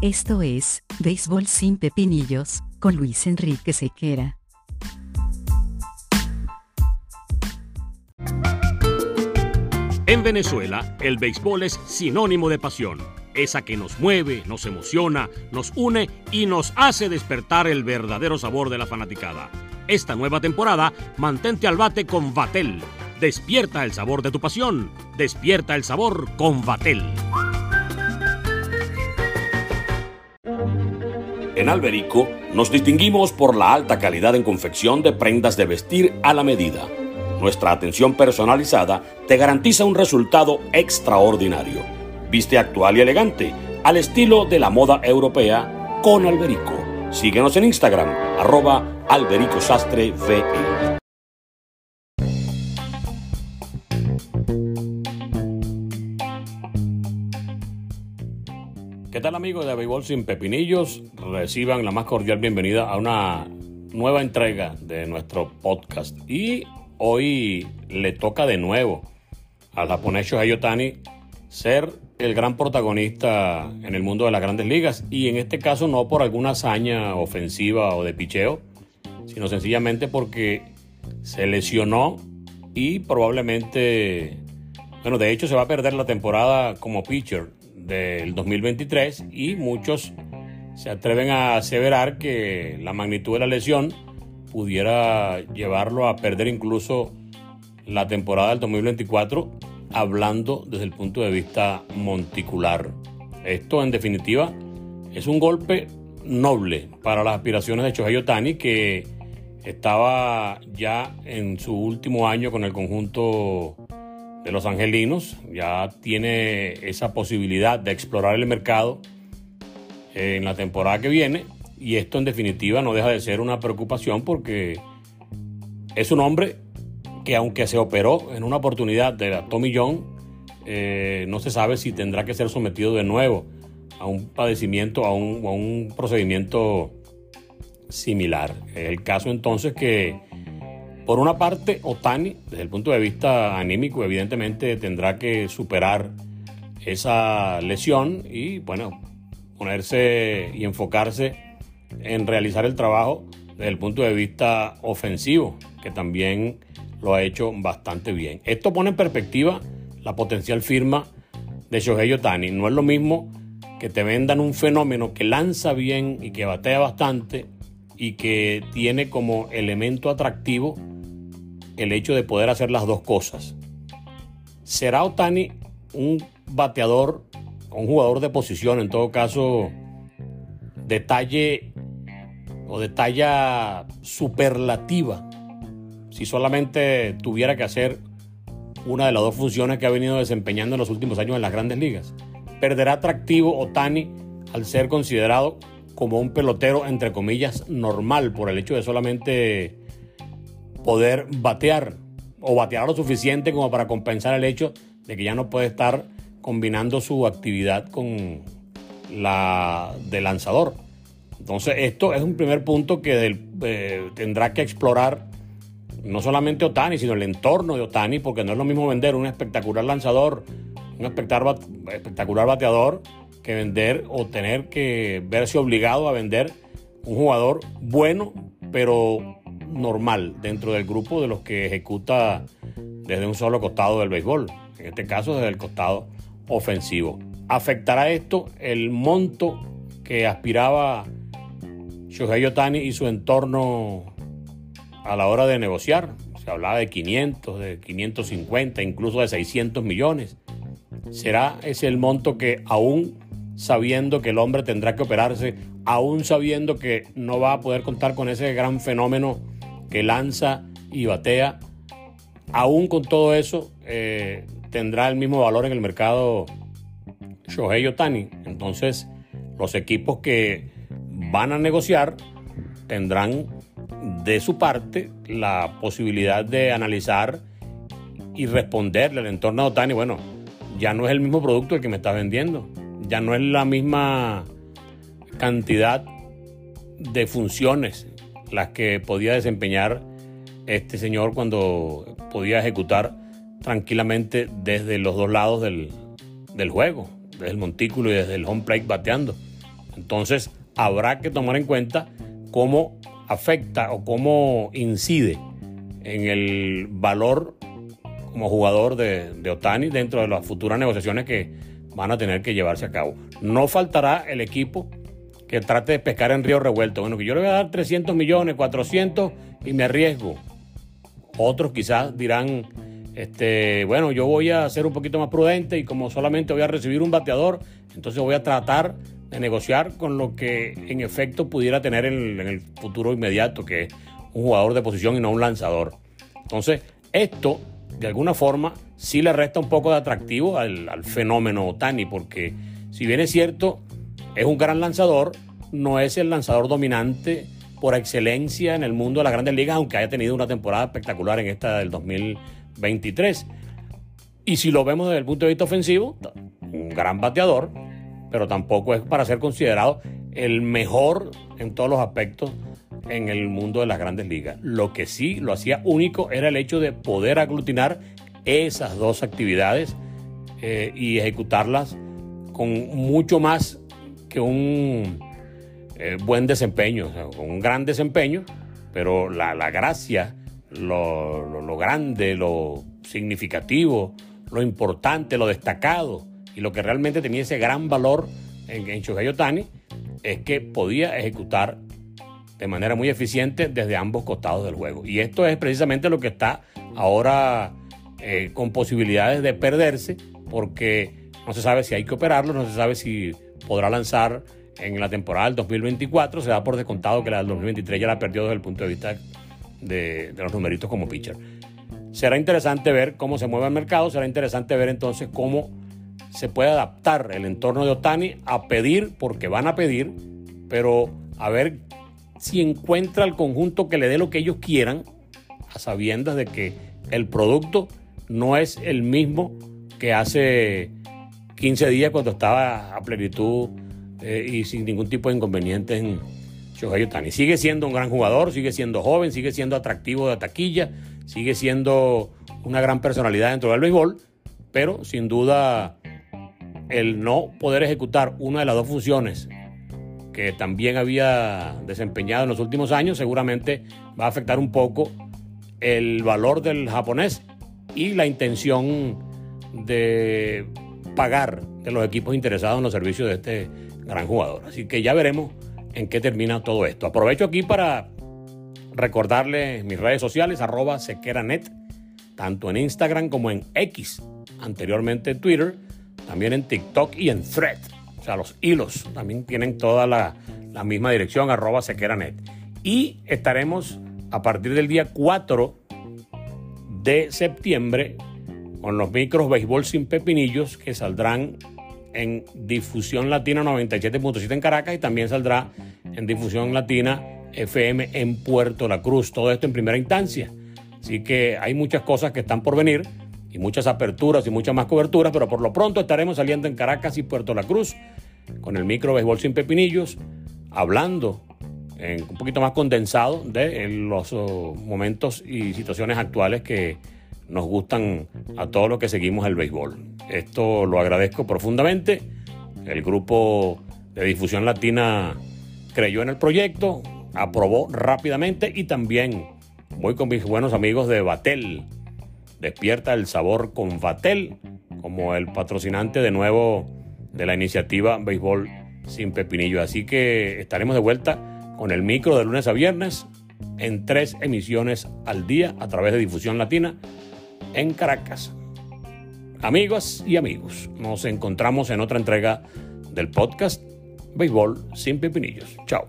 Esto es, Béisbol sin Pepinillos, con Luis Enrique Sequera. En Venezuela, el béisbol es sinónimo de pasión, esa que nos mueve, nos emociona, nos une y nos hace despertar el verdadero sabor de la fanaticada. Esta nueva temporada, mantente al bate con Vatel. Despierta el sabor de tu pasión, despierta el sabor con Vatel. En Alberico nos distinguimos por la alta calidad en confección de prendas de vestir a la medida. Nuestra atención personalizada te garantiza un resultado extraordinario. Viste actual y elegante, al estilo de la moda europea con Alberico. Síguenos en Instagram, arroba Alberico Sastre VE. Amigos de Béisbol Sin Pepinillos? Reciban la más cordial bienvenida a una nueva entrega de nuestro podcast. Y hoy le toca de nuevo al japonés Shohei ser el gran protagonista en el mundo de las grandes ligas. Y en este caso no por alguna hazaña ofensiva o de picheo, sino sencillamente porque se lesionó y probablemente, bueno, de hecho se va a perder la temporada como pitcher del 2023 y muchos se atreven a aseverar que la magnitud de la lesión pudiera llevarlo a perder incluso la temporada del 2024 hablando desde el punto de vista monticular. Esto en definitiva es un golpe noble para las aspiraciones de Shohei Otani que estaba ya en su último año con el conjunto de los angelinos, ya tiene esa posibilidad de explorar el mercado en la temporada que viene y esto en definitiva no deja de ser una preocupación porque es un hombre que aunque se operó en una oportunidad de la Tommy John, eh, no se sabe si tendrá que ser sometido de nuevo a un padecimiento, a un, a un procedimiento similar. El caso entonces que, por una parte, Otani, desde el punto de vista anímico, evidentemente tendrá que superar esa lesión y, bueno, ponerse y enfocarse en realizar el trabajo desde el punto de vista ofensivo, que también lo ha hecho bastante bien. Esto pone en perspectiva la potencial firma de Shohei Otani. No es lo mismo que te vendan un fenómeno que lanza bien y que batea bastante y que tiene como elemento atractivo el hecho de poder hacer las dos cosas. ¿Será Otani un bateador, un jugador de posición, en todo caso, detalle o de talla superlativa? Si solamente tuviera que hacer una de las dos funciones que ha venido desempeñando en los últimos años en las grandes ligas. ¿Perderá atractivo Otani al ser considerado como un pelotero, entre comillas, normal por el hecho de solamente poder batear o batear lo suficiente como para compensar el hecho de que ya no puede estar combinando su actividad con la de lanzador. Entonces esto es un primer punto que eh, tendrá que explorar no solamente Otani, sino el entorno de Otani, porque no es lo mismo vender un espectacular lanzador, un espectacular bateador, que vender o tener que verse obligado a vender un jugador bueno, pero normal dentro del grupo de los que ejecuta desde un solo costado del béisbol, en este caso desde el costado ofensivo. ¿Afectará esto el monto que aspiraba Shohei Otani y su entorno a la hora de negociar? Se hablaba de 500, de 550, incluso de 600 millones. ¿Será ese el monto que aún sabiendo que el hombre tendrá que operarse, aún sabiendo que no va a poder contar con ese gran fenómeno que lanza y batea, aún con todo eso, eh, tendrá el mismo valor en el mercado Shohei Otani. Entonces, los equipos que van a negociar tendrán de su parte la posibilidad de analizar y responderle al entorno de Otani, bueno, ya no es el mismo producto el que me está vendiendo ya no es la misma cantidad de funciones las que podía desempeñar este señor cuando podía ejecutar tranquilamente desde los dos lados del, juego, desde el montículo y desde el home plate bateando. Entonces habrá que tomar en cuenta cómo afecta o cómo incide en el valor como jugador de, de Otani dentro de las futuras negociaciones que van a tener que llevarse a cabo. No faltará el equipo que trate de pescar en río revuelto. Bueno, que yo le voy a dar 300 millones, 400 y me arriesgo. Otros quizás dirán, este, bueno, yo voy a ser un poquito más prudente y como solamente voy a recibir un bateador, entonces voy a tratar de negociar con lo que en efecto pudiera tener en, el futuro inmediato, que es un jugador de posición y no un lanzador. Entonces, esto de alguna forma sí le resta un poco de atractivo al, al fenómeno Otani, porque si bien es cierto, es un gran lanzador, no es el lanzador dominante por excelencia en el mundo de las grandes ligas, aunque haya tenido una temporada espectacular en esta del 2023. Y si lo vemos desde el punto de vista ofensivo, un gran bateador, pero tampoco es para ser considerado el mejor en todos los aspectos en el mundo de las grandes ligas. Lo que sí lo hacía único era el hecho de poder aglutinar esas dos actividades eh, y ejecutarlas con mucho más que un eh, buen desempeño, un gran desempeño, pero la, gracia, lo, grande, lo significativo, lo importante, lo destacado y lo que realmente tenía ese gran valor en, en es que podía ejecutar de manera muy eficiente desde ambos costados del juego. Y esto es precisamente lo que está ahora eh, con posibilidades de perderse porque no se sabe si hay que operarlo, no se sabe si podrá lanzar en la temporada del 2024. Se da por descontado que la del 2023 ya la perdió desde el punto de vista de, los numeritos como pitcher. Será interesante ver cómo se mueve el mercado, será interesante ver entonces cómo se puede adaptar el entorno de Otani a pedir, porque van a pedir, pero a ver si encuentra el conjunto que le dé lo que ellos quieran, a sabiendas de que el producto no es el mismo que hace 15 días cuando estaba a plenitud eh, y sin ningún tipo de inconveniente en Shohei Otani. Sigue siendo un gran jugador, sigue siendo joven, sigue siendo atractivo de taquilla, sigue siendo una gran personalidad dentro del béisbol, pero sin duda el no poder ejecutar una de las dos funciones que también había desempeñado en los últimos años, seguramente va a afectar un poco el valor del japonés y la intención de pagar de los equipos interesados en los servicios de este gran jugador. Así que ya veremos en qué termina todo esto. Aprovecho aquí para recordarles mis redes sociales, arroba sequeranet, tanto en Instagram como en X, anteriormente en Twitter, también en TikTok y en Thread. O sea, los hilos también tienen toda la, la misma dirección, arroba sequeranet. Y estaremos a partir del día 4 de septiembre con los micros Béisbol sin Pepinillos que saldrán en Difusión Latina 97.7 en Caracas y también saldrá en Difusión Latina FM en Puerto La Cruz. Todo esto en primera instancia. Así que hay muchas cosas que están por venir y muchas aperturas y muchas más coberturas, pero por lo pronto estaremos saliendo en Caracas y Puerto La Cruz con el micro Béisbol sin Pepinillos, hablando en un poquito más condensado de los oh, momentos y situaciones actuales que nos gustan a todos los que seguimos el béisbol. Esto lo agradezco profundamente. El grupo de difusión latina creyó en el proyecto, aprobó rápidamente y también voy con mis buenos amigos de Batel. Despierta el sabor con Batel como el patrocinante de nuevo de la iniciativa Béisbol sin Pepinillo. Así que estaremos de vuelta con el micro de lunes a viernes en tres emisiones al día a través de Difusión Latina en Caracas. Amigos y amigos, nos encontramos en otra entrega del podcast Béisbol sin Pepinillos. Chao.